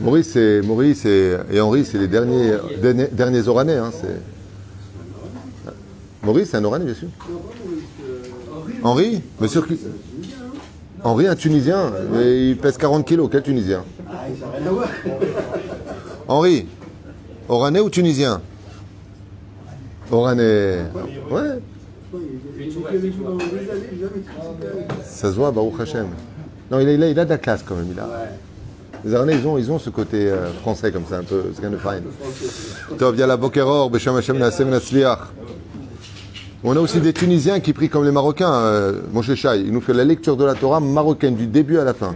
Maurice, et, Maurice et, et Henri, c'est les derniers, derniers, Oranais. Hein, Maurice, c'est un Oranais, bien sûr. Henri Monsieur qui- Henri, un Tunisien, mais il pèse 40 kilos. Quel Tunisien? Henri, Oranais ou Tunisien? Oranais. Ouais, ça se voit, Baruch Hashem. Non, il a, il il a de la classe quand même. Il a. Les Oranais, ils ont, ils ont ce côté euh, français comme ça, un peu. C'est kind of fine. Tov, bokeror, Hashem Natsliach. On a aussi des Tunisiens qui prient comme les Marocains. Euh, Moshe Chai, il nous fait la lecture de la Torah marocaine du début à la fin.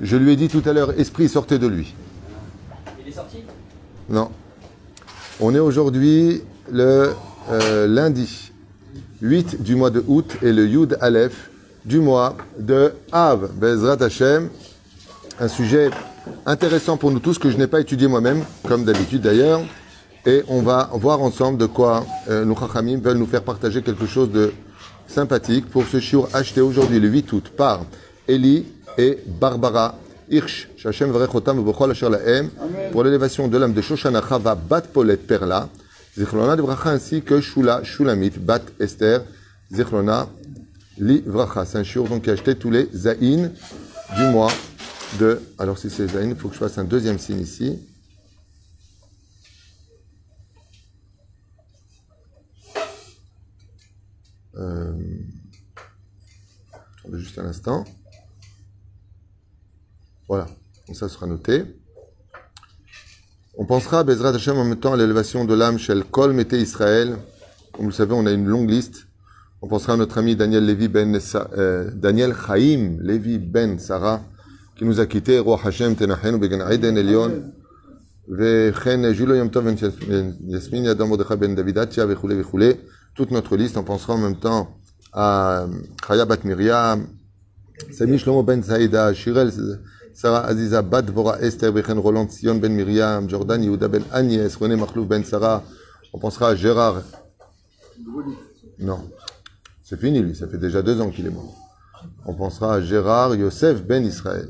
Je lui ai dit tout à l'heure, esprit, sortez de lui. Il est sorti? Non. On est aujourd'hui le euh, lundi 8 du mois de août et le Yud Aleph du mois de Av, Bezrat Hashem. Un sujet intéressant pour nous tous que je n'ai pas étudié moi-même, comme d'habitude d'ailleurs. Et on va voir ensemble de quoi euh, nos Chachamim veulent nous faire partager quelque chose de sympathique pour ce shiur acheté aujourd'hui le 8 août par Eli et Barbara Hirsch, pour l'élévation de l'âme de Shoshana Chava Bat Polet Perla, Zichlona de Bracha ainsi que Shula Shulamit Bat Esther, Zichlona Li Vracha. C'est un shiur donc acheté tous les Zaïn du mois de. Alors si c'est Zaïn, il faut que je fasse un deuxième signe ici. Euh, juste un instant. Voilà, ça sera noté. On pensera à Bezrat Hashem en même temps à l'élévation de l'âme chez Kol Mété Israël. Comme vous le savez, on a une longue liste. On pensera à notre ami Daniel Lévi Ben euh, Daniel Chaim Lévi Ben Sarah qui nous a quittés. Roi Hashem Tenachenu Began Aiden Elion. וכן ז'ילו יום טוב בן יסמין ידו מרדכי בן דוידתיה וכולי וכולי. Toute notre liste, on pensera en même temps à Chaya Bat Miriam, Sami Shlomo Ben Saïda, Shirel Sarah Aziza Bat Vora Esther Bechen Roland Sion Ben Miriam, Jordan Yehuda Ben Agnès, René Makhlouf Ben Sarah. On pensera à Gérard. Non, c'est fini lui, ça fait déjà deux ans qu'il est mort. On pensera à Gérard Yosef Ben Israël.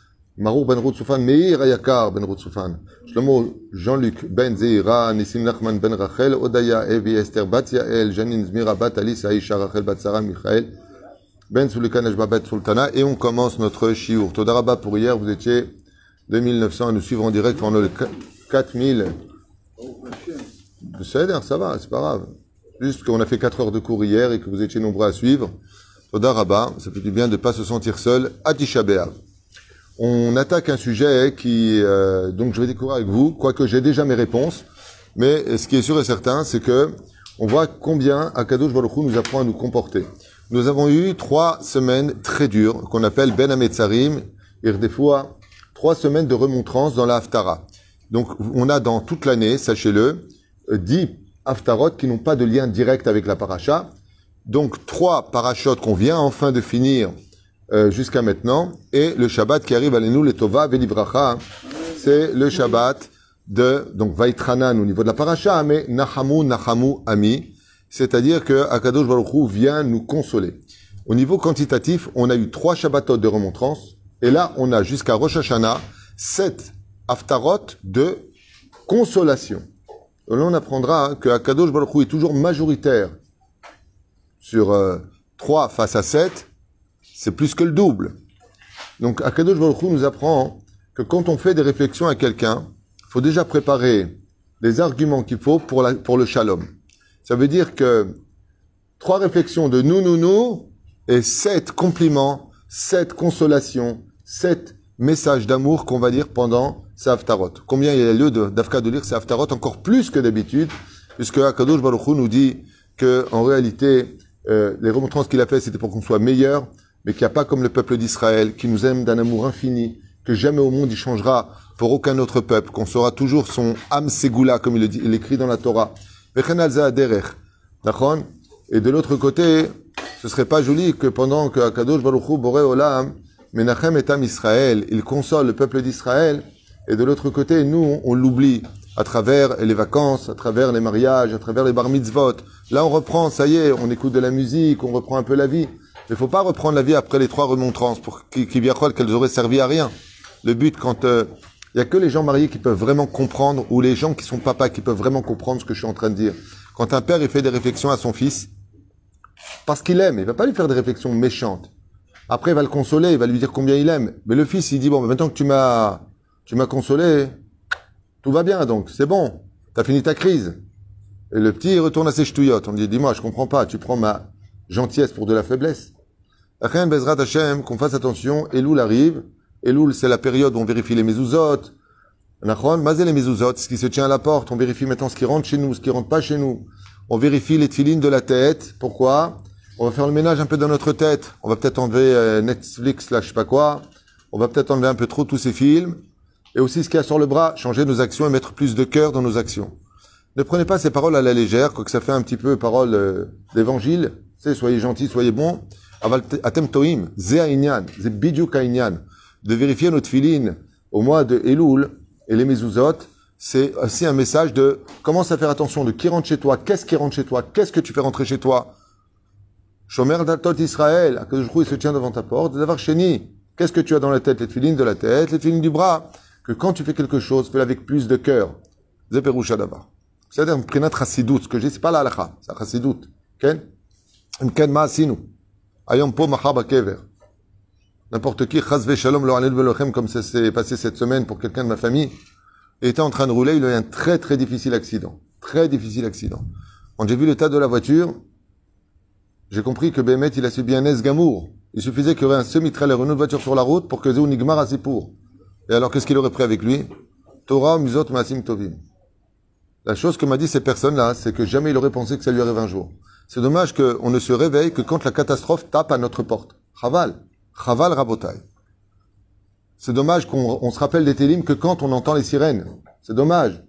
Marou ben Rotsufan, Meir Ayakar ben Rotsufan, Shlomo Jean-Luc ben Zeira, Nissim Nachman ben Rachel, Odaya Evi Esther Bat Yael, Janine Zmira Bat Alice Aisha Rachel Bat Sarah Michael, Ben Sulika Nejba Bet Sultana, et on commence notre Shiur. Todaraba pour hier, vous étiez 2900 à nous suivre en direct pendant le 4000. Ça va, c'est pas grave. Juste qu'on a fait 4 heures de cours hier et que vous étiez nombreux à suivre. Todaraba, ça fait du bien de ne pas se sentir seul. On attaque un sujet qui, euh, donc je vais découvrir avec vous, quoique j'ai déjà mes réponses, mais ce qui est sûr et certain, c'est que on voit combien Akadosh Baruch Hu nous apprend à nous comporter. Nous avons eu trois semaines très dures, qu'on appelle Ben Ametzarim, fois trois semaines de remontrance dans la Haftara. Donc on a dans toute l'année, sachez-le, dix Haftarot qui n'ont pas de lien direct avec la paracha. Donc trois parachutes qu'on vient enfin de finir euh, jusqu'à maintenant, et le Shabbat qui arrive à nous, le Tova Velivracha, c'est le Shabbat de donc Vaitranan au niveau de la paracha, mais Nahamu Nahamu Ami, c'est-à-dire que Akadosh Baruch vient nous consoler. Au niveau quantitatif, on a eu trois Shabbatot de remontrance, et là on a jusqu'à Rosh Hashanah sept Haftarot de consolation. Là on apprendra que Akadosh Baruch est toujours majoritaire sur euh, 3 face à 7, c'est plus que le double. Donc Akadosh Baruch Hu nous apprend que quand on fait des réflexions à quelqu'un, il faut déjà préparer les arguments qu'il faut pour, le shalom. Ça veut dire que trois réflexions de nous, nous, nous, et sept compliments, sept consolations, sept messages d'amour qu'on va dire pendant ces haftarot. Combien il y a lieu d'Afka de lire ces haftarot encore plus que d'habitude, puisque Akadosh Baruch Hu nous dit que en réalité, euh, les remontrances qu'il a fait, c'était pour qu'on soit meilleur, mais qu'il n'y a pas comme le peuple d'Israël, qui nous aime d'un amour infini, que jamais au monde il changera pour aucun autre peuple, qu'on sera toujours son âme ségoula, comme il le dans la Torah. Et de l'autre côté, ce serait pas joli que pendant que Akadosh Baruch Hu, Boré Olam, Menachem et Am Israël, il console le peuple d'Israël, et de l'autre côté, nous, on l'oublie à travers les vacances, à travers les mariages, à travers les bar mitzvot. Là, on reprend, ça y est, on écoute de la musique, on reprend un peu la vie. Mais faut pas reprendre la vie après les trois remontrances pour qu'elles auraient servi à rien. Le but, quand il y a que les gens mariés qui peuvent vraiment comprendre, ou les gens qui sont papas qui peuvent vraiment comprendre ce que je suis en train de dire. Quand un père il fait des réflexions à son fils, parce qu'il aime, il va pas lui faire des réflexions méchantes. Après, il va le consoler, il va lui dire combien il aime. Mais le fils, il dit bon, maintenant que tu m'as, tu m'as consolé, tout va bien, donc c'est bon, t'as fini ta crise. Et le petit, il retourne à ses ch'touillottes. On dit, dis-moi, je comprends pas, tu prends ma gentillesse pour de la faiblesse. Rien, Bezrat Hashem, qu'on fasse attention, Elul arrive. Elul, c'est la période où on vérifie les mezuzot. Nachon, mazé les mezuzot, ce qui se tient à la porte. On vérifie maintenant ce qui rentre chez nous, ce qui rentre pas chez nous. On vérifie les tefilines de la tête. Pourquoi? On va faire le ménage un peu dans notre tête. On va peut-être enlever euh, Netflix, là, je sais pas quoi. On va peut-être enlever un peu trop tous ces films. Et aussi ce qu'il y a sur le bras, changer nos actions et mettre plus de cœur dans nos actions. Ne prenez pas ces paroles à la légère, quoique ça fait un petit peu parole euh, d'évangile. C'est soyez gentils, soyez bons. Ze bidjuk aïnyan. De vérifier notre filine au mois de Elul et les mezuzot, c'est aussi un message de commence à faire attention? De qui rentre chez toi, qu'est-ce qui rentre chez toi, qu'est-ce que tu fais rentrer chez toi? Shomer datot Israël, je il se tient devant ta porte, d'avoir chéni. Qu'est-ce que tu as dans la tête, les filines de la tête, les filines du bras que quand tu fais quelque chose, fais-le avec plus de cœur. Zeperusha d'abord. C'est-à-dire, prenat chassidout. Ce que dis, c'est pas la halakha, c'est chassidout. Ken? Ken ma'asinu. Ayom po mahar kever. N'importe qui, chazve shalom lo velochem, comme ça s'est passé cette semaine pour quelqu'un de ma famille, était en train de rouler, il a eu un très très difficile accident. Très difficile accident. Quand j'ai vu l'état de la voiture, j'ai compris que Bémet, il a subi un esgamour. Il suffisait qu'il y aurait un semi-trailer, une autre voiture sur la route pour que Zéou Nigmar pour. Et alors, qu'est-ce qu'il aurait pris avec lui? Torah, Muzot, Masim, Tovim. La chose que m'a dit ces personnes-là, c'est que jamais il aurait pensé que ça lui arrive un jour. C'est dommage qu'on ne se réveille que quand la catastrophe tape à notre porte. Chaval. Chaval Rabotai. C'est dommage qu'on se rappelle des télims que quand on entend les sirènes. C'est dommage.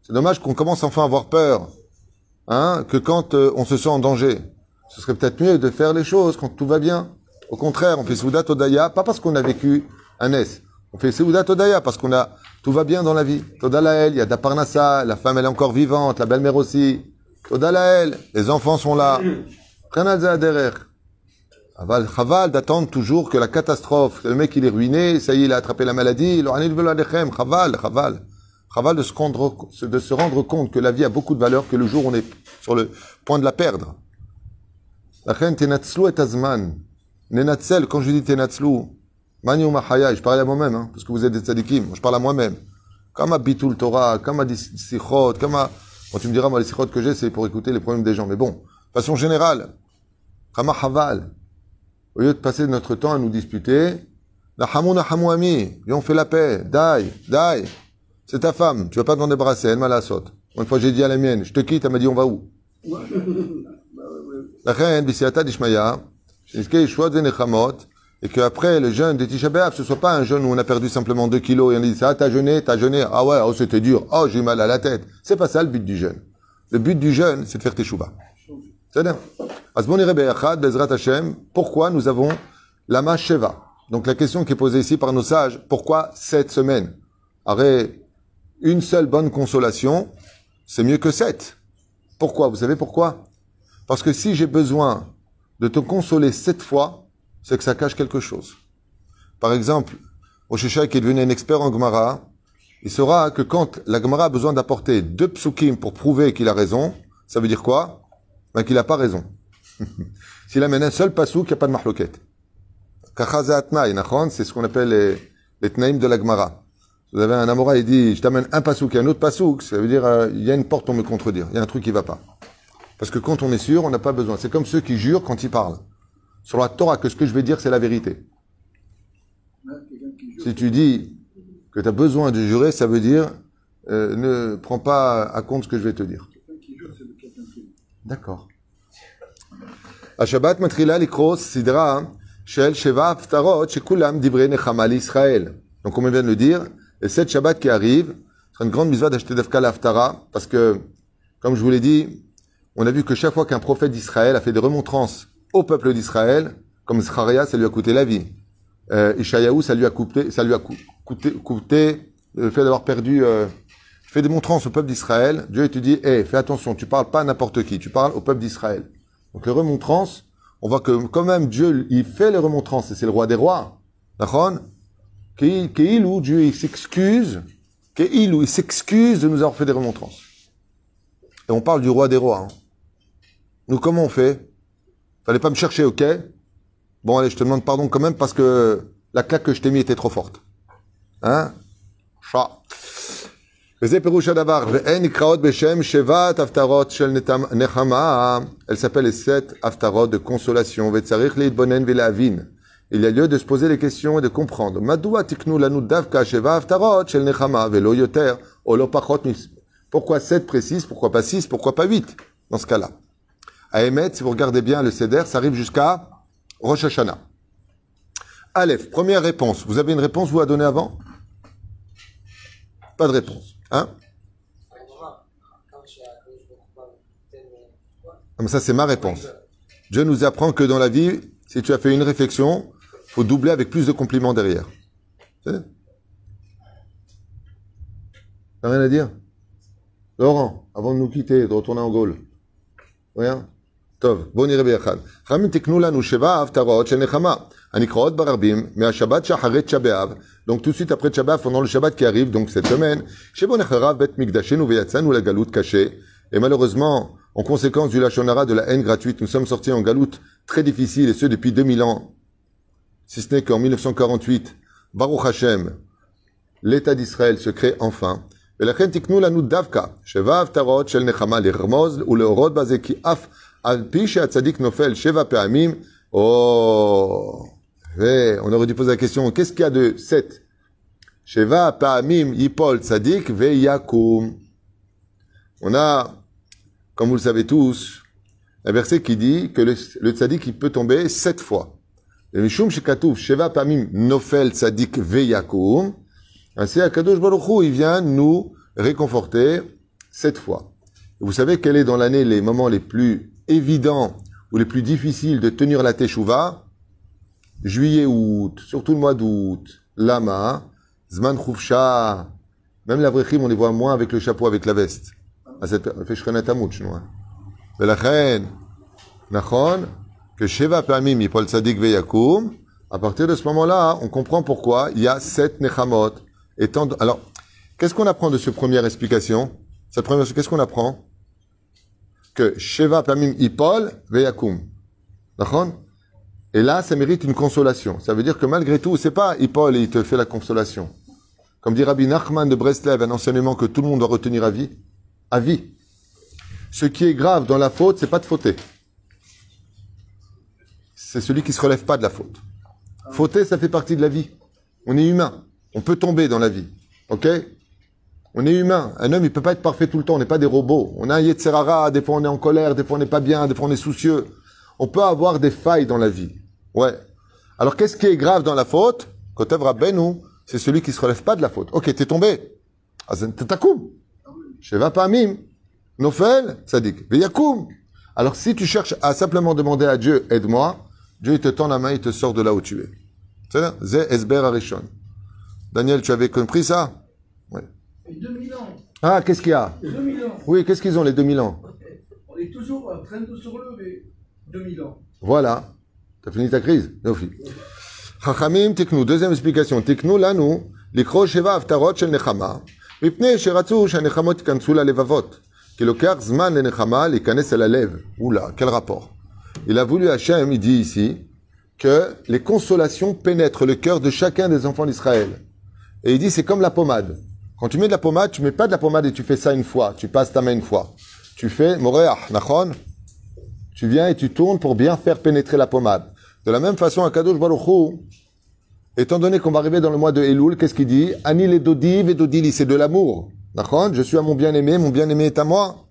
C'est dommage qu'on commence enfin à avoir peur. Hein, que quand euh, on se sent en danger. Ce serait peut-être mieux de faire les choses quand tout va bien. Au contraire, on fait Soudat Odaya, pas parce qu'on a vécu un S. On fait Soudat Odaya parce qu'on a, tout va bien dans la vie. Toda il y a Daparnassa, la femme elle est encore vivante, la belle-mère aussi. Toda les enfants sont là. derrière. Chaval, d'attendre toujours que la catastrophe, le mec il est ruiné, ça y est, il a attrapé la maladie, chaval, chaval. Chaval de se, rendre, de se rendre compte que la vie a beaucoup de valeur, que le jour on est sur le point de la perdre. Tenatzlu et azman. Nenatzel, quand je dis tenatzlu, mani mahaya, je parle à moi-même, hein, parce que vous êtes des tzadikim, je parle à moi-même. À bitul Torah, à sichot, à, bon, tu me diras, moi, les sichot que j'ai, c'est pour écouter les problèmes des gens. Mais bon, de façon générale, à haval, au lieu de passer notre temps à nous disputer, la hamouna hamouami, et on fait la paix, dai, dai. C'est ta femme, tu vas pas t'en débarrasser, elle m'a la saute. Une fois j'ai dit à la mienne, je te quitte, elle m'a dit on va où? La reine, bisiata dishmaya, et qu'après le jeûne de Tisha B'Av, ce soit pas un jeûne où on a perdu simplement 2 kilos et on dit ah, t'as jeûné, t'as jeûné, ah ouais, oh c'était dur, oh j'ai mal à la tête. C'est pas ça le but du jeûne. Le but du jeûne, c'est de faire tes chouvas. C'est bien. Pourquoi nous avons la Sheva Donc la question qui est posée ici par nos sages, pourquoi cette semaine Arrête, une seule bonne consolation, c'est mieux que sept. Pourquoi? Vous savez pourquoi? Parce que si j'ai besoin de te consoler sept fois, c'est que ça cache quelque chose. Par exemple, Oshisha qui est devenu un expert en Gemara, il saura que quand la Gemara a besoin d'apporter deux psukim pour prouver qu'il a raison, ça veut dire quoi? Ben qu'il n'a pas raison. S'il amène un seul pasouk, il n'y a pas de mahloket. C'est ce qu'on appelle les, les tnaïm de la Gemara. Vous avez un amora, il dit, je t'amène un pasouk et un autre pasouk, ça veut dire, euh, il y a une porte pour me contredire. Il y a un truc qui va pas. Parce que quand on est sûr, on n'a pas besoin. C'est comme ceux qui jurent quand ils parlent Sur la Torah, que ce que je vais dire, c'est la vérité. Si tu dis que tu as besoin de jurer, ça veut dire, euh, ne prends pas à compte ce que je vais te dire. D'accord. השבת מתחילה לקרוא סדרה של שבע הפטרות שכולם דברי נחמה לישראל. Donc, comme on vient de le dire, et cette Shabbat qui arrive, c'est une grande misva d'acheter d'Afka l'Aftara, parce que, comme je vous l'ai dit, on a vu que chaque fois qu'un prophète d'Israël a fait des remontrances au peuple d'Israël, comme Zachariah, ça lui a coûté la vie. Euh, Ishayahu, ça lui a coûté, ça lui a coûté, coûté le fait d'avoir perdu, euh, fait des montrances au peuple d'Israël. Dieu te dit, hé, fais attention, tu parles pas à n'importe qui, tu parles au peuple d'Israël. Donc les remontrances, on voit que quand même Dieu, il fait les remontrances, et c'est le roi des rois. D'accord? Qu'il où Dieu il s'excuse, qu'il où il s'excuse de nous avoir fait des remontrances. Et on parle du roi des rois. Hein. Nous, comment on fait? Fallait pas me chercher, ok Bon, allez, je te demande pardon quand même parce que la claque que je t'ai mis était trop forte. Hein? Chat. Elle s'appelle les sept aftarot de consolation. Il y a lieu de se poser les questions et de comprendre. Pourquoi sept précises? Pourquoi pas six? Pourquoi pas huit? Dans ce cas-là. À émettre, si vous regardez bien le Seder, ça arrive jusqu'à Rosh Hashanah. Aleph, première réponse. Vous avez une réponse, vous, à donner avant? Pas de réponse. Hein? Comme ça, c'est ma réponse. Dieu nous apprend que dans la vie, si tu as fait une réflexion, faut doubler avec plus de compliments derrière. T'as rien à dire? Laurent, avant de nous quitter, de retourner en Gaule. Rien? טוב, בואו נראה ביחד. חכמים תקנו לנו שבע הפטרות של נחמה, הנקראות ברבים מהשבת שאחרי תשעה באב, donc tout de suite après Shabbat, pendant le Shabbat qui arrive, donc cette semaine, שבו נחרב בית מקדשנו ויצאנו לגלות קשה, et malheureusement, en conséquence du Lachonara de la haine gratuite, nous sommes sortis en galoute très difficile, et ce depuis 2000 ans, si ce n'est qu'en 1948, Baruch Hashem, l'État d'Israël se crée enfin, ולכן תקנו לנו דווקא שבע הפטרות של נחמה לרמוז ולהורות בזה כי אף Al tzadik nofel sheva pe'amim. Oh, on aurait dû poser la question, qu'est-ce qu'il y a de 7 Sheva pe'amim yipol tzadik ve'yakum. On a, comme vous le savez tous, un verset qui dit que le, le tzadik il peut tomber sept fois. Mishum shekatouf sheva pe'amim nofel tzadik ve'yakum. Ainsi, Akadosh Baruch Hu, il vient nous réconforter sept fois. vous savez quel est dans l'année les moments les plus évident ou les plus difficiles de tenir la Teshuvah, juillet, août, surtout le mois d'août, lama, zman khufsha, même la on les voit moins avec le chapeau, avec la veste. À cette que sheva pamim tzadik veyakum, à partir de ce moment-là, on comprend pourquoi il y a sept nechamot. Étant, alors, qu'est-ce qu'on apprend de cette première explication? Cette première, qu'est-ce qu'on apprend? Que Sheva Pamim Ipol Veyakum. D'accord? Et là, ça mérite une consolation. Ça veut dire que malgré tout, c'est pas Ipol et il te fait la consolation. Comme dit Rabbi Nachman de Breslev, un enseignement que tout le monde doit retenir à vie. À vie. Ce qui est grave dans la faute, c'est pas de fauter. C'est celui qui se relève pas de la faute. Fauter, ça fait partie de la vie. On est humain. On peut tomber dans la vie. OK? On est humain. Un homme, il peut pas être parfait tout le temps. On n'est pas des robots. On a un Yetzerara. Des fois, on est en colère. Des fois, on n'est pas bien. Des fois, on est soucieux. On peut avoir des failles dans la vie. Ouais. Alors, qu'est-ce qui est grave dans la faute? Kotev Benou, c'est celui qui se relève pas de la faute. Ok, t'es tombé. Tetakoum. Sheva Pamim. Nofel, Sadik. Veyakoum. Alors, si tu cherches à simplement demander à Dieu, aide-moi, Dieu, il te tend la main, il te sort de là où tu es. C'est là. Ze Esber Arishon. Daniel, tu avais compris ça? Ouais. 2000 ans. Ah, qu'est-ce qu'il y a 2000 ans. Oui, qu'est-ce qu'ils ont les 2000 ans On est toujours en train de se relever. 2000 ans. Voilà. T'as fini ta crise Nofi. Chachamim tiknu. Deuxième explication. Tiknu lanu לקרוא שבע הפטרות של נחמה, מפני שרצו שהנחמות ייכנסו ללבבות. כי לוקח זמן לנחמה להיכנס אל הלב. Oula, quel rapport Il a voulu Hachem, il dit ici, que les consolations pénètrent le cœur de chacun des enfants d'Israël. Et il dit, c'est comme la pommade. Quand tu mets de la pommade, tu mets pas de la pommade et tu fais ça une fois. Tu passes ta main une fois. Tu fais moréach, nachon. Tu viens et tu tournes pour bien faire pénétrer la pommade. De la même façon, à Kadosh Baruch étant donné qu'on va arriver dans le mois de Elul, qu'est-ce qu'il dit? Ani le dodiv et dodili, c'est de l'amour. Nachon, je suis à mon bien-aimé, mon bien-aimé est à moi.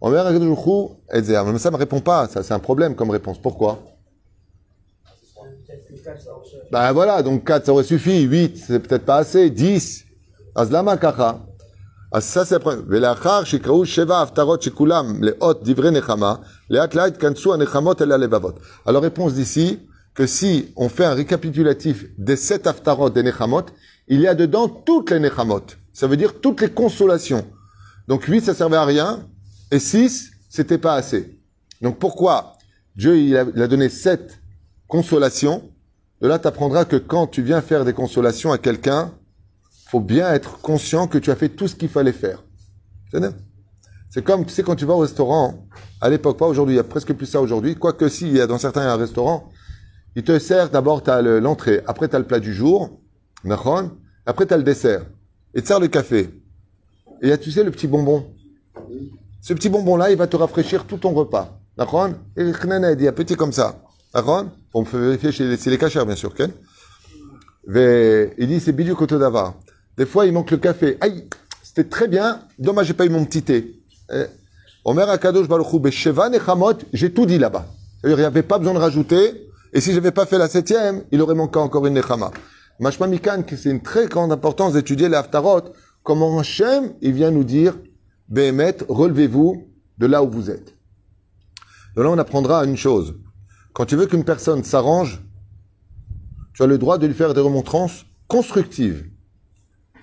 On verra Mais ça me répond pas, ça c'est un problème comme réponse. Pourquoi? Ben voilà, donc 4 ça aurait suffi, 8 c'est peut-être pas assez, 10 אז למה ככה? אז ça c'est après. ולאחר שיקראו שבע הפטרות שכולם לאות דברי נחמה, לאט לאט התכנסו הנחמות אל הלבבות. Alors réponse d'ici, que si on fait un récapitulatif des sept haftarot des nechamot, il y a dedans toutes les nechamot. Ça veut dire toutes les consolations. Donc huit, ça servait à rien, et six, c'était pas assez. Donc pourquoi Dieu il a, il a donné sept consolations De là, tu apprendras que quand tu viens faire des consolations à quelqu'un, faut bien être conscient que tu as fait tout ce qu'il fallait faire. C'est comme, tu sais, quand tu vas au restaurant, à l'époque, pas aujourd'hui, il y a presque plus ça aujourd'hui, quoique si, il y a dans certains restaurants, ils te servent d'abord, tu l'entrée, après tu as le plat du jour, après tu as le dessert, et tu sers le café. Et il y a, tu sais, le petit bonbon. Ce petit bonbon-là, il va te rafraîchir tout ton repas. D'accord Et il dit, un petit comme ça. D'accord On peut vérifier chez les, les cachers, bien sûr, Ken. Il dit, c'est bidu koto. Des fois, il manque le café. Aïe, c'était très bien. Dommage, j'ai pas eu mon petit thé. Eh, Omer Akadosh Baruch Hu, Besheva Nechamot, j'ai tout dit là-bas. C'est-à-dire, il n'y avait pas besoin de rajouter. Et si je n'avais pas fait la septième, il aurait manqué encore une Nechama. Mashma Mikan, c'est une très grande importance d'étudier les Haftarot. Comment Hachem, il vient nous dire, Behemet, relevez-vous de là où vous êtes. De là, on apprendra une chose. Quand tu veux qu'une personne s'arrange, tu as le droit de lui faire des remontrances constructives.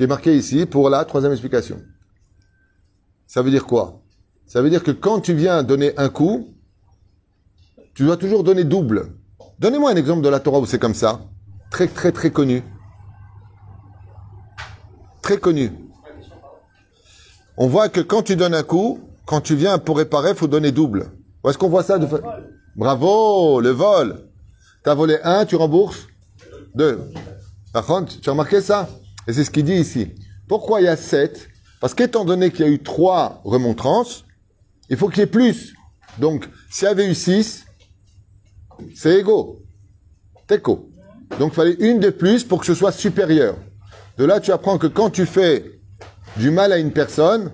qui est marquée ici pour la troisième explication. Ça veut dire quoi? Ça veut dire que quand tu viens donner un coup, tu dois toujours donner double. Donnez-moi un exemple de la Torah où c'est comme ça. Très très très connu. Très connu. On voit que quand tu donnes un coup, quand tu viens pour réparer, faut donner double. Où est-ce qu'on voit ça de fa- Bravo, le vol. T'as volé un, tu rembourses deux. Par contre, tu as remarqué ça? Et c'est ce qu'il dit ici. Pourquoi il y a sept? Parce qu'étant donné qu'il y a eu trois remontrances, il faut qu'il y ait plus. Donc, s'il y avait eu six, c'est égaux. Teco. Donc, il fallait une de plus pour que ce soit supérieur. De là, tu apprends que quand tu fais du mal à une personne,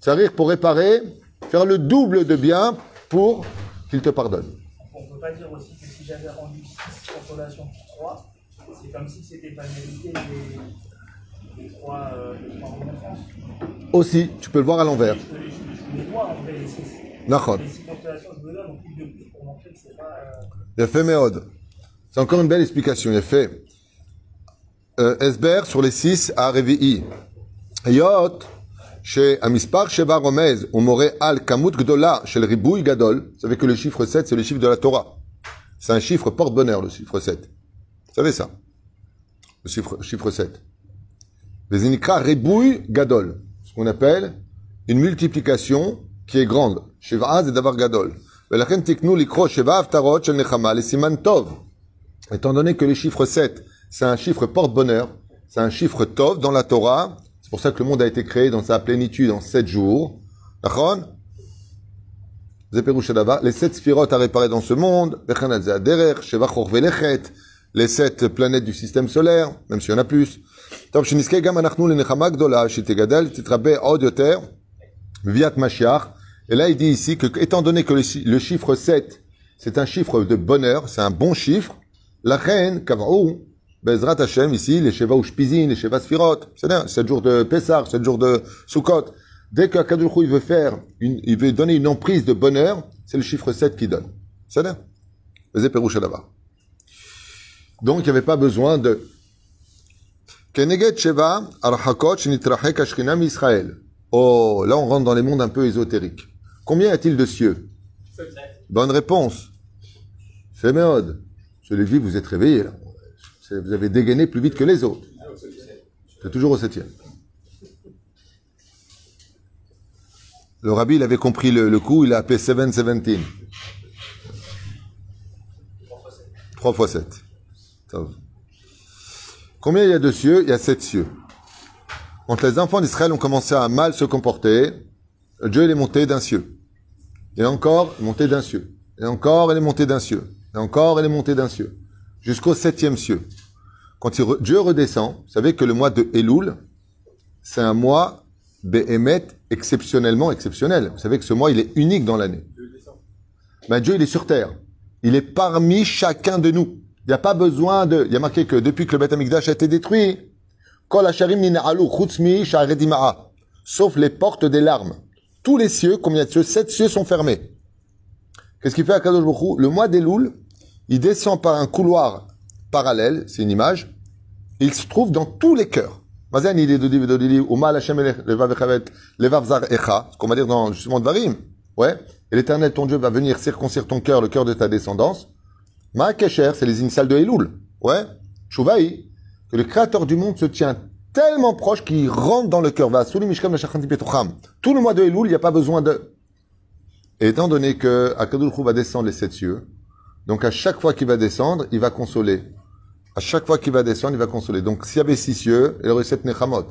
ça dire pour réparer, faire le double de bien pour qu'il te pardonne. On peut pas dire aussi que si j'avais rendu 6 consolations pour 3, c'est comme si c'était pas mérité les, les 3 euh, les trois remontrances. Aussi, tu peux le voir à l'envers. Je je, je les vois en 6. Nachon. Les 6 consolations, je me donne en plus de plus pour montrer que c'est pas. Euh, Il a fait Méod. C'est encore une belle explication. Il a fait euh, Esber sur les 6 à Revi'i. Yot, chez Amispar Sheva Romez, on m'aurait al Kamut Gdola, chez le Ribouille Gadol. Vous savez que le chiffre 7, c'est le chiffre de la Torah. C'est un chiffre porte-bonheur, le chiffre 7 savez ça Le chiffre, chiffre 7. Vezinikra Rebouille Gadol, ce qu'on appelle une multiplication qui est grande. Sheva et Davar Gadol. Étant donné que le chiffre 7, c'est un chiffre porte-bonheur, c'est un chiffre Tov dans la Torah, c'est pour ça que le monde a été créé dans sa plénitude en 7 jours. Les sept sphirotes à réparer dans ce monde, וכן על זה הדרך, שבע חור ולכת, les sept planètes du système solaire, même s'il y en a plus. טוב, שנזכה גם אנחנו לנחמה גדולה, שתגדל, תתרבה עוד יותר, Viat Mashiach. Et là, il dit ici que, étant donné que le, chi- le chiffre 7, c'est un chiffre de bonheur, c'est un bon chiffre, la reine, Kavrou, Bezrat Hashem, ici, les Sheva Ushpizin, les Sheva Sfirot, c'est bien, 7 jours de Pessah, 7 jours de Sukkot. Dès qu'Akadosh il veut faire, une, il veut donner une emprise de bonheur, c'est le chiffre 7 qui donne. C'est bien. donc, il n'y avait pas besoin de. Oh, là on rentre dans les mondes un peu ésotériques. Combien y a-t-il de cieux? Bonne réponse. C'est Méode. Je l'ai vu, vous êtes là. C'est- Vous avez dégainé plus vite que les autres. C'est toujours au septième. Le rabbi, il avait compris le, le coup, il a appelé 717. 3 fois 7. Combien il y a de cieux? Il y a 7 cieux. Quand les enfants d'Israël ont commencé à mal se comporter, Dieu il est monté d'un cieux. Et encore, il est monté d'un cieux. Et encore, il est monté d'un cieux. Et encore, il est monté d'un cieux. Jusqu'au septième cieux. Quand il re- Dieu redescend, vous savez que le mois de Elul, c'est un mois Behemet exceptionnellement exceptionnel. Vous savez que ce mois, il est unique dans l'année. Ben, Dieu, il est sur terre. Il est parmi chacun de nous. Il n'y a pas besoin de... Il y a marqué que depuis que le Beth Amikdash a été détruit, sauf les portes des larmes. Tous les cieux, combien de cieux? Sept cieux sont fermés. Qu'est-ce qu'il fait à Kadosh Baruch Le mois d'Elul, il descend par un couloir parallèle, c'est une image, il se trouve dans tous les cœurs. Ce qu'on va dire dans justement Dvarim. Ouais. Et l'éternel, ton Dieu, va venir circoncire ton cœur, le cœur de ta descendance. Ma Kesher, c'est les initiales de Elul. Ouais. Chouvaï, que le créateur du monde se tient tellement proche qu'il rentre dans le cœur. Tout le mois de Elul, il n'y a pas besoin de... Et étant donné que va descendre les sept cieux, donc à chaque fois qu'il va descendre, il va consoler. À chaque fois qu'il va descendre, il va consoler. Donc s'il y avait six cieux, il aurait sept nechamot.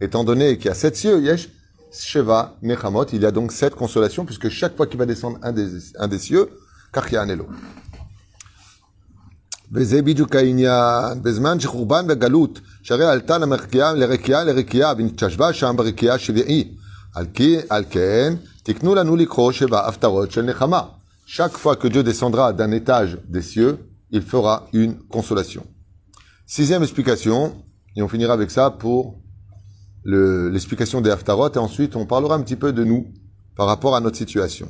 Étant donné qu'il y a sept cieux, yesh sheva nechamot, il y a donc sept consolations, puisque chaque fois qu'il va descendre un des, cieux, car il y a un élo. וזה בדיוק העניין, בזמן שחורבן וגלות, שהרי עלתה למרקיעה, לרקיעה לרקיעה, ונתיישבה שם ברקיעה שביעי. על, כי, על כן, תקנו לנו לקרוא שבע הפטרות של נחמה. Chaque fois que Dieu descendra d'un étage des cieux, il fera une consolation. Sixième explication, et on finira avec ça pour le- l'explication des Haftarot, et ensuite on parlera un petit peu de nous par rapport à notre situation.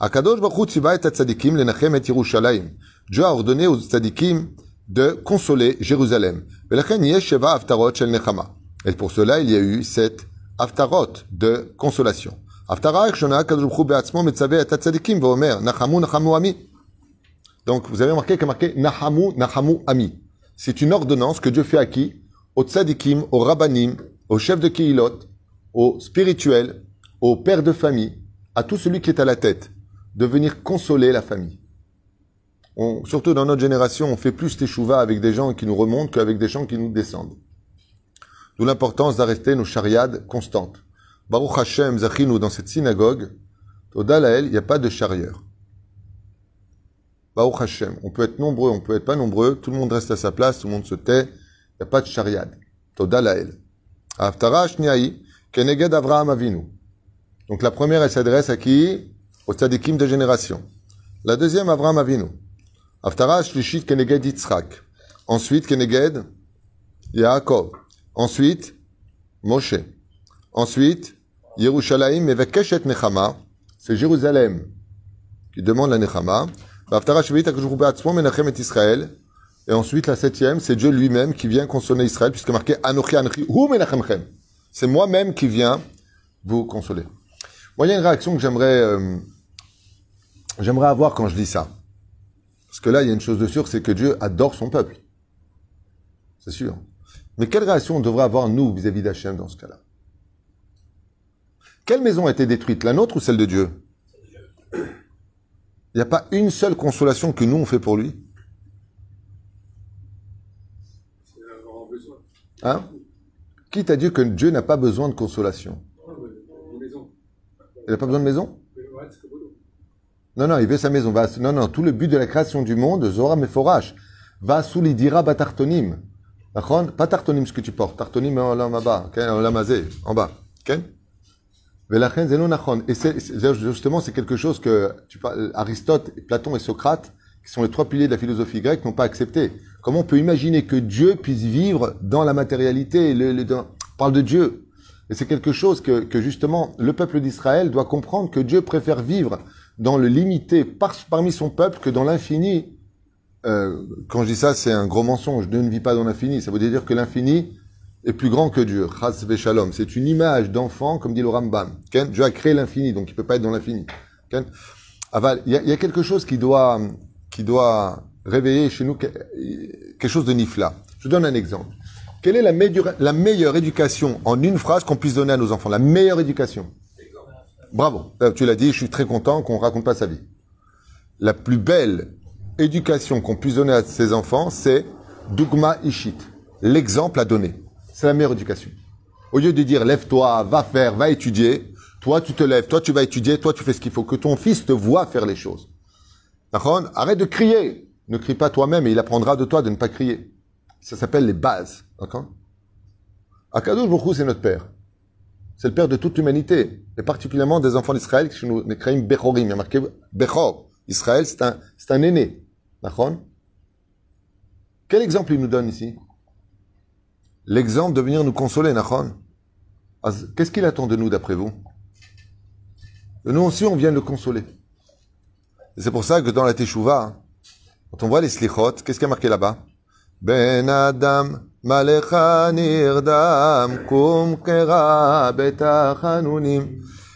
Akadosh Baruch Hu tziva et tzadikim lenachem et Yerushalayim. Dieu a ordonné aux tzadikim de consoler Jérusalem. Et pour cela, il y a eu sept haftarot de consolation. Ami. Donc, vous avez remarqué qu'il a marqué nachamu nachamu ami. C'est une ordonnance que Dieu fait à qui Aux tzadikim, aux rabbanim, aux chefs de kihilot, aux spirituels, aux pères de famille, à tout celui qui est à la tête, de venir consoler la famille. On, surtout dans notre génération, on fait plus teshuva avec des gens qui nous remontent qu'avec des gens qui nous descendent. D'où l'importance d'arrêter nos chariades constantes. Baruch Hashem Zachinu, dans cette synagogue, au Dalael, il n'y a pas de charieur. Baruch Hashem. On peut être nombreux, on peut être pas nombreux, tout le monde reste à sa place, tout le monde se tait, il n'y a pas de chariade. Toda Lael. Haftara Shniaï, Keneged Avinu. Donc la première, elle s'adresse à qui? Aux tzadikim de génération. La deuxième, Avraham Avinu. Haftara Shlishit Keneged Yitzhak. Ensuite, Keneged Yaakov. Ensuite, Moshe. Ensuite, Yerushalayim Mevekeshet Nechama. C'est Jérusalem qui demande la Nechama. Et Israël. Et ensuite, la septième, c'est Dieu lui-même qui vient consoler Israël, puisque marqué Anochi Anochi Hu Menachemchem. C'est moi-même qui viens vous consoler. Moi, il y a une réaction que j'aimerais, euh, j'aimerais avoir quand je dis ça. Parce que là, il y a une chose de sûre, c'est que Dieu adore son peuple. C'est sûr. Mais quelle réaction on devrait avoir, nous, vis-à-vis d'Hachem dans ce cas-là? Quelle maison a été détruite La nôtre ou celle de Dieu? Il n'y a pas une seule consolation que nous, on fait pour lui? Hein? Qui t'a dit que Dieu n'a pas besoin de consolation. Il n'a pas besoin de maison Ouais, c'est que boulot. Non, non, il veut sa maison. Non, non, tout le but de la création du monde, Zora Meforash, va sous l'idira batartonim. Pas tartonim ce que tu portes, tartonim en en olam hazé, en bas. Et justement, c'est quelque chose que Aristote, Platon et Socrate, qui sont les trois piliers de la philosophie grecque, n'ont pas accepté. Comment on peut imaginer que Dieu puisse vivre dans la matérialité on parle de Dieu. Et c'est quelque chose que justement le peuple d'Israël doit comprendre que Dieu préfère vivre dans le limité par- parmi son peuple que dans l'infini. Euh, quand je dis ça, c'est un gros mensonge. Dieu ne vit pas dans l'infini. Ça veut dire que l'infini est plus grand que Dieu. Shalom. C'est une image d'enfant, comme dit le Rambam. Dieu a créé l'infini, donc il peut pas être dans l'infini. Il y, a- quelque chose qui doit, qui doit réveiller chez nous que- quelque chose de nifla. Je donne un exemple. Quelle est la meilleure éducation en une phrase qu'on puisse donner à nos enfants? La meilleure éducation. Bravo. Euh, Tu l'as dit, je suis très content qu'on raconte pas sa vie. La plus belle éducation qu'on puisse donner à ses enfants, c'est Dugma Ishit. L'exemple à donner. C'est la meilleure éducation. Au lieu de dire lève-toi, va faire, va étudier, toi tu te lèves, toi tu vas étudier, toi tu fais ce qu'il faut. Que ton fils te voit faire les choses. Arrête de crier. Ne crie pas toi-même et il apprendra de toi de ne pas crier. Ça s'appelle les bases. D'accord Akadosh Baruch c'est notre père. C'est le père de toute l'humanité, et particulièrement des enfants d'Israël qui sont Nekraim Bechorim. Il y a marqué Bechor. Israël, c'est un, c'est un aîné. D'accord? Quel exemple il nous donne ici? L'exemple de venir nous consoler, Nachon. Az- Qu'est-ce qu'il attend de nous, d'après vous? Nous aussi, on vient le consoler. Et c'est pour ça que dans la Teshuvah, hein, quand on voit les slichot, qu'est-ce qui a marqué là-bas? Ben Adam, Malecha Nirdam, Kum Kera.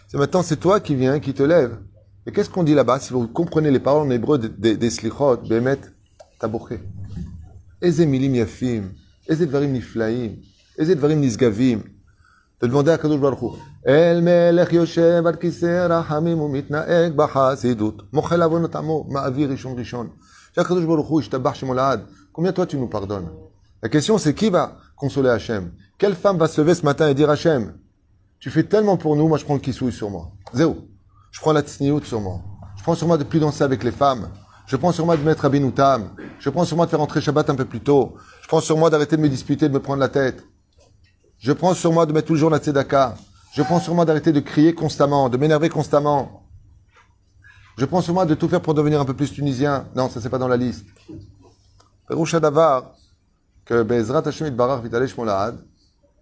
C'est maintenant, c'est toi qui viens, qui te lève. Et qu'est-ce qu'on dit là-bas? Si vous comprenez les paroles en hébreu des, slichot, Bemet, Taboché. Eze milim yafim, eze dvarim niflaim, eze dvarim nisgavim. De demander à Kadosh Baruch El melech yoshev al kiseh rachamim umitnaeg b'chasidut, mochel avonot amo, ma'avir rishon rishon. Kadosh Baruch Hu, ishtabach shem olad. Combien toi tu nous pardonnes La question c'est qui va consoler Hachem Quelle femme va se lever ce matin et dire Hachem, tu fais tellement pour nous, moi je prends le kissouille sur moi. Zéro. Je prends la tsniout sur moi. Je prends sur moi de plus danser avec les femmes. Je prends sur moi de mettre Abinoutam. Je prends sur moi de faire entrer Shabbat un peu plus tôt. Je prends sur moi d'arrêter de me disputer, de me prendre la tête. Je prends sur moi de mettre toujours la tzedaka. Je prends sur moi d'arrêter de crier constamment, de m'énerver constamment. Je prends sur moi de tout faire pour devenir un peu plus tunisien. Non, ça c'est pas dans la liste. Peroucha que Bezrat Hashem Shmolahad,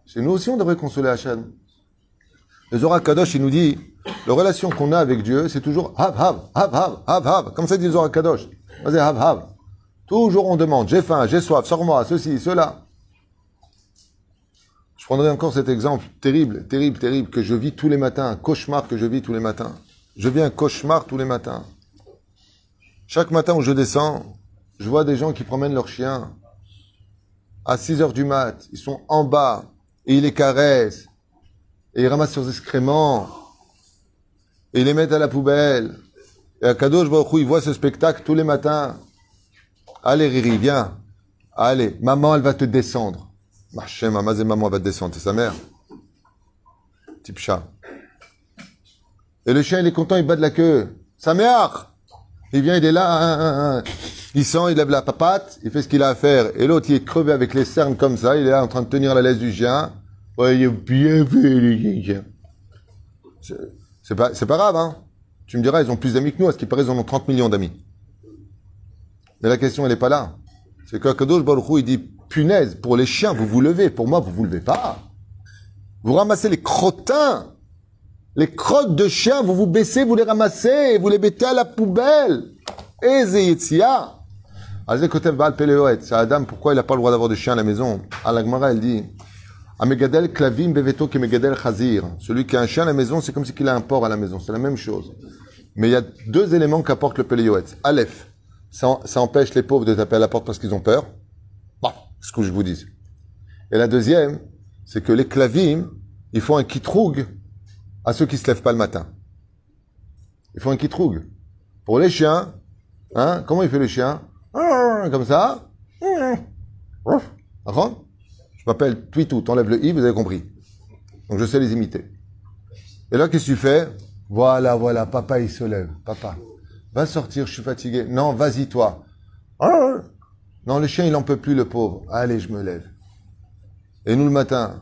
chez nous aussi on devrait consoler Hachem. Le Zohar Kadosh, il nous dit, la relation qu'on a avec Dieu, c'est toujours hav, hav, hav, hav, hav, hav. Comme ça dit le Zohar Kadosh. Vas-y, hav, hav? Toujours on demande, j'ai faim, j'ai soif, sors-moi, ceci, cela. Je prendrai encore cet exemple terrible, terrible, terrible, que je vis tous les matins, un cauchemar que je vis tous les matins. Je vis un cauchemar tous les matins. Chaque matin où je descends, je vois des gens qui promènent leurs chiens à 6 heures du mat. Ils sont en bas et ils les caressent et ils ramassent leurs excréments et ils les mettent à la poubelle. Et à Kadosh Baruch Hu, il voit ce spectacle tous les matins. Allez Riri, viens. Allez, maman, elle va te descendre. Marchez, maman, maman va te descendre, c'est sa mère. Type chat. Et le chien, il est content, il bat de la queue. Sa mère Il vient, il est là, hein, hein, hein. il sent, il lève la papate, il fait ce qu'il a à faire. Et l'autre, il est crevé avec les cernes comme ça, il est là en train de tenir la laisse du chien. Ouais, il est bien fait, le chien. C'est- pas, pas grave, hein. Tu me diras, ils ont plus d'amis que nous, à ce qui paraît, ils en ont 30 millions d'amis. Mais la question, elle n'est pas là. C'est que Kadosh il dit, punaise, pour les chiens, vous vous levez. Pour moi, vous vous levez pas. Vous ramassez les crottins. Les crottes de chiens, vous vous baissez, vous les ramassez, et vous les mettez à la poubelle. Peleoet. C'est Adam, pourquoi il n'a pas le droit d'avoir des chiens à la maison? À la Gemara, elle dit, Amegadel Klavim Beveto Kemegadel Chazir. Celui qui a un chien à la maison, c'est comme si qu'il a un porc à la maison. C'est la même chose. Mais il y a deux éléments qu'apporte le Peleoet. Aleph. Ça, empêche les pauvres de taper à la porte parce qu'ils ont peur. Bon, ce que je vous dis. Et la deuxième, c'est que les clavim, ils font un kitroug à ceux qui se lèvent pas le matin. Ils font un kitroug. Pour les chiens, hein, comment il fait le chien Comme ça. D'accord Je m'appelle Twitou, t'enlèves le i, vous avez compris. Donc je sais les imiter. Et là, qu'est-ce que tu fais? Voilà, voilà, papa il se lève. Papa, va sortir, je suis fatigué. Non, vas-y toi. Non, le chien il en peut plus, le pauvre. Allez, je me lève. Et nous le matin,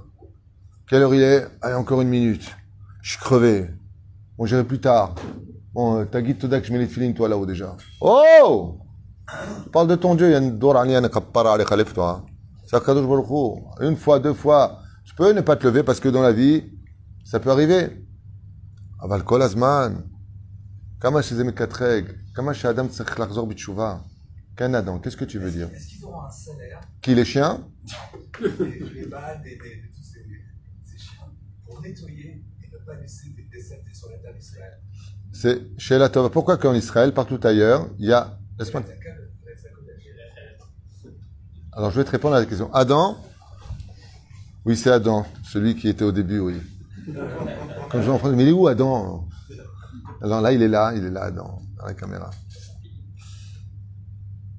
quelle heure il est? Allez, encore une minute Je suis crevé. Bon, j'irai plus tard. Bon, euh, t'as guide Todak, je mets les filines, toi, là-haut, déjà. Oh Parle de ton Dieu, il y a une dor aliyah, une kappara, allez, khalif, toi. C'est Akadosh Baruch Hu. Une fois, deux fois. Tu peux ne pas te lever parce que dans la vie, ça peut arriver. אבל כל הזמן, כמה שזה מקטרג, כמה שאדם צריך לחזור בתשובה. כן, אדם, qu'est-ce que tu veux dire Est-ce qu'ils auront un salaire, Qui, les chiens C'est chez la Tova. Pourquoi qu'en Israël, partout ailleurs, il y a... Alors, je vais te répondre à la question. Adam Oui, c'est Adam, celui qui était au début, oui. Quand je en mais il est où Adam Alors là, il est là, il est là, Adam, dans la caméra.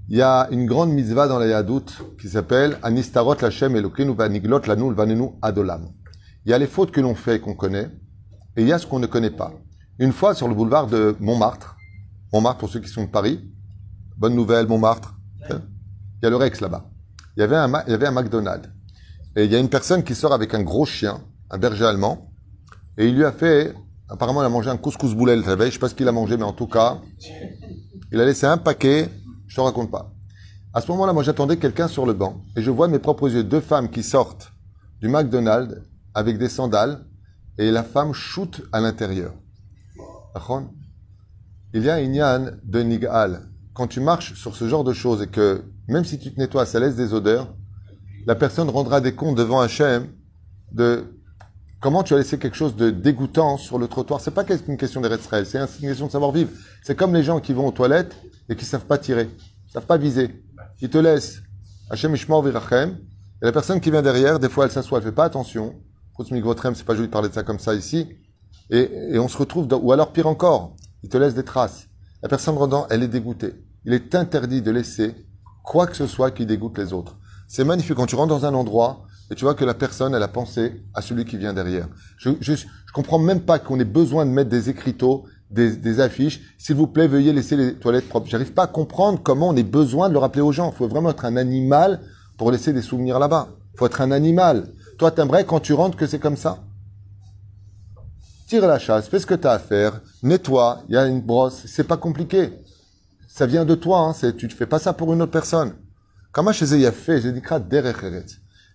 Il y a une grande mitzvah dans la Yadout qui s'appelle Anistarot Lachem Elokeinu Vaniglot Lanu Vanenu Adolam. Il y a les fautes que l'on fait et qu'on connaît, et il y a ce qu'on ne connaît pas. Une fois sur le boulevard de Montmartre, Montmartre pour ceux qui sont de Paris, bonne nouvelle, Montmartre, hein, il y a le Rex là-bas. Il y avait un, il y avait un McDonald's. Et il y a une personne qui sort avec un gros chien, un berger allemand, et il lui a fait, apparemment il a mangé un couscous boulet la veille, je sais pas ce qu'il a mangé, mais en tout cas, il a laissé un paquet, je te raconte pas. À ce moment-là, moi j'attendais quelqu'un sur le banc, et je vois de mes propres yeux deux femmes qui sortent du McDonald's avec des sandales, et la femme shoot à l'intérieur. Il y a une yann de Nigal. Quand tu marches sur ce genre de choses et que, même si tu te nettoies, ça laisse des odeurs, la personne rendra des comptes devant Hachem de comment tu as laissé quelque chose de dégoûtant sur le trottoir. C'est pas une question d'Eretz Israël, c'est une question de savoir-vivre. C'est comme les gens qui vont aux toilettes et qui savent pas tirer, savent pas viser. Ils te laissent Hachem Ishmael Virachem, et la personne qui vient derrière, des fois elle s'assoit, elle fait pas attention. C'est pas joli de parler de ça comme ça ici. Et, et on se retrouve ou alors pire encore, il te laisse des traces. La personne rendant, elle est dégoûtée. Il est interdit de laisser quoi que ce soit qui dégoûte les autres. C'est magnifique quand tu rentres dans un endroit et tu vois que la personne, elle a pensé à celui qui vient derrière. Je, je, je comprends même pas qu'on ait besoin de mettre des écriteaux, des, des affiches. S'il vous plaît, veuillez laisser les toilettes propres. J'arrive pas à comprendre comment on ait besoin de le rappeler aux gens. Il faut vraiment être un animal pour laisser des souvenirs là-bas. Il faut être un animal. Toi, t'aimerais quand tu rentres que c'est comme ça? Tire la chasse, fais ce que tu as à faire, nettoie, il y a une brosse, c'est pas compliqué. Ça vient de toi, hein, c'est, tu ne fais pas ça pour une autre personne. Comment ai fait, j'ai dit.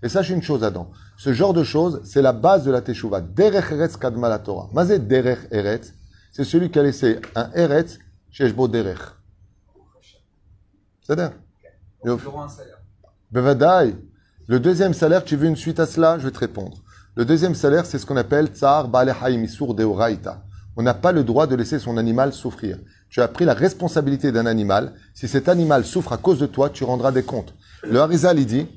Et sache une chose, Adam. Ce genre de choses, c'est la base de la teshuva. Derech kadma la Torah. Mazé derech eretz, c'est celui qui a laissé un eretz chez Eshbo derech. C'est-à-dire Le deuxième salaire, tu veux une suite à cela? Je vais te répondre. Le deuxième salaire, c'est ce qu'on appelle tsar balehaim isur deoraita. On n'a pas le droit de laisser son animal souffrir. Tu as pris la responsabilité d'un animal. Si cet animal souffre à cause de toi, tu rendras des comptes. Le Harizal, il dit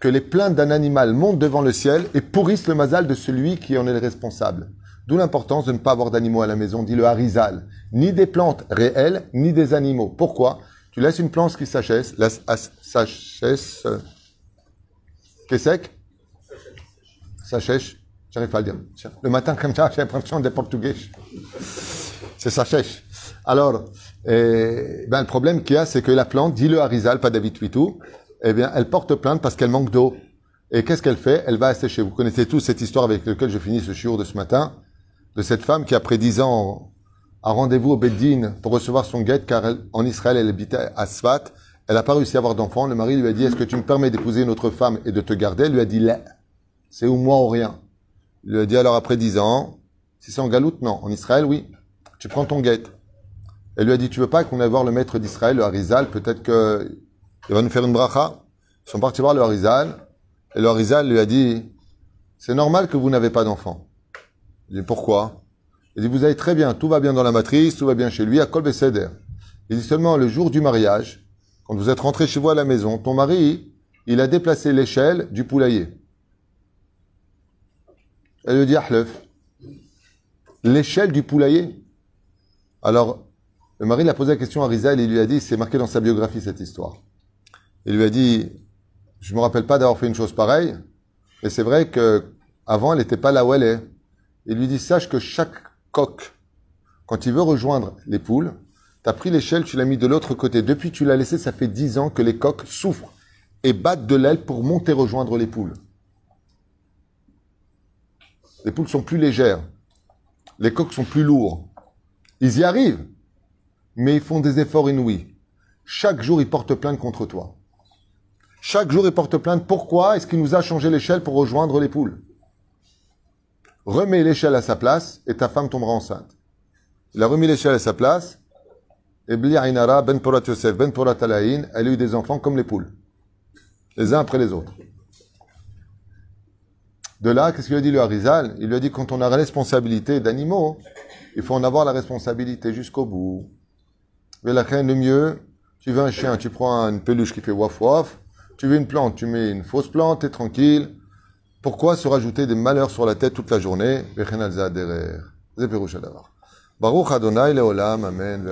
que les plaintes d'un animal montent devant le ciel et pourrissent le mazal de celui qui en est le responsable. D'où l'importance de ne pas avoir d'animaux à la maison, dit le Harizal. Ni des plantes réelles, ni des animaux. Pourquoi? Tu laisses une plante qui s'achèsse, la qui est sec, s'achèche, j'arrive pas à le dire. Le matin comme ça, j'ai l'impression des portugais. C'est s'achèche. Alors, eh, ben, le problème qu'il y a, c'est que la plante, dit le Harizal, pas David Twitou, eh bien, elle porte plainte parce qu'elle manque d'eau. Et qu'est-ce qu'elle fait? Elle va assécher. Vous connaissez tous cette histoire avec laquelle je finis ce shiur de ce matin, de cette femme qui, après dix ans, a rendez-vous au Beddin pour recevoir son guet, car elle- en Israël, elle habitait à Sfat. Elle n'a pas réussi à avoir d'enfant. Le mari lui a dit, est-ce que tu me permets d'épouser une autre femme et de te garder? Elle lui a dit, là, c'est ou moi ou rien. Il lui a dit, alors après dix ans, si c'est en galoute, non. En Israël, oui. Tu prends ton guet. Elle lui a dit, tu veux pas qu'on aille voir le maître d'Israël, le Harizal, peut-être que il va nous faire une bracha. Ils sont partis voir le Harizal, et le Harizal lui a dit, c'est normal que vous n'avez pas d'enfant. Il dit, pourquoi? Il dit, vous allez très bien, tout va bien dans la matrice, tout va bien chez lui, à Kol Beseder. Il dit seulement, le jour du mariage, quand vous êtes rentré chez vous à la maison, ton mari, il a déplacé l'échelle du poulailler. Elle lui dit, Ahlef, l'échelle du poulailler. Alors, le mari l'a posé la question à Rizal et il lui a dit, c'est marqué dans sa biographie cette histoire. Il lui a dit, je me rappelle pas d'avoir fait une chose pareille, mais c'est vrai que avant elle n'était pas là où elle est. Il lui dit, sache que chaque coq, quand il veut rejoindre les poules, tu pris l'échelle, tu l'as mis de l'autre côté. Depuis tu l'as laissé, ça fait dix ans que les coqs souffrent et battent de l'aile pour monter rejoindre les poules. Les poules sont plus légères. Les coqs sont plus lourds. Ils y arrivent, mais ils font des efforts inouïs. Chaque jour, ils portent plainte contre toi. Chaque jour, ils portent plainte. Pourquoi est-ce qu'il nous a changé l'échelle pour rejoindre les poules? Remets l'échelle à sa place et ta femme tombera enceinte. Il a remis l'échelle à sa place. Et Bli Ainara, Ben Porat Yosef, Ben Porat Alaïn, elle a eu des enfants comme les poules. Les uns après les autres. De là, qu'est-ce qu'il a dit le Harizal? Il lui a dit quand on a la responsabilité d'animaux, il faut en avoir la responsabilité jusqu'au bout. Mais la reine, le mieux, tu veux un chien, tu prends une peluche qui fait waf waf. Tu veux une plante, tu mets une fausse plante, t'es tranquille. Pourquoi se rajouter des malheurs sur la tête toute la journée? Baruch Adonai Leolam, Amen.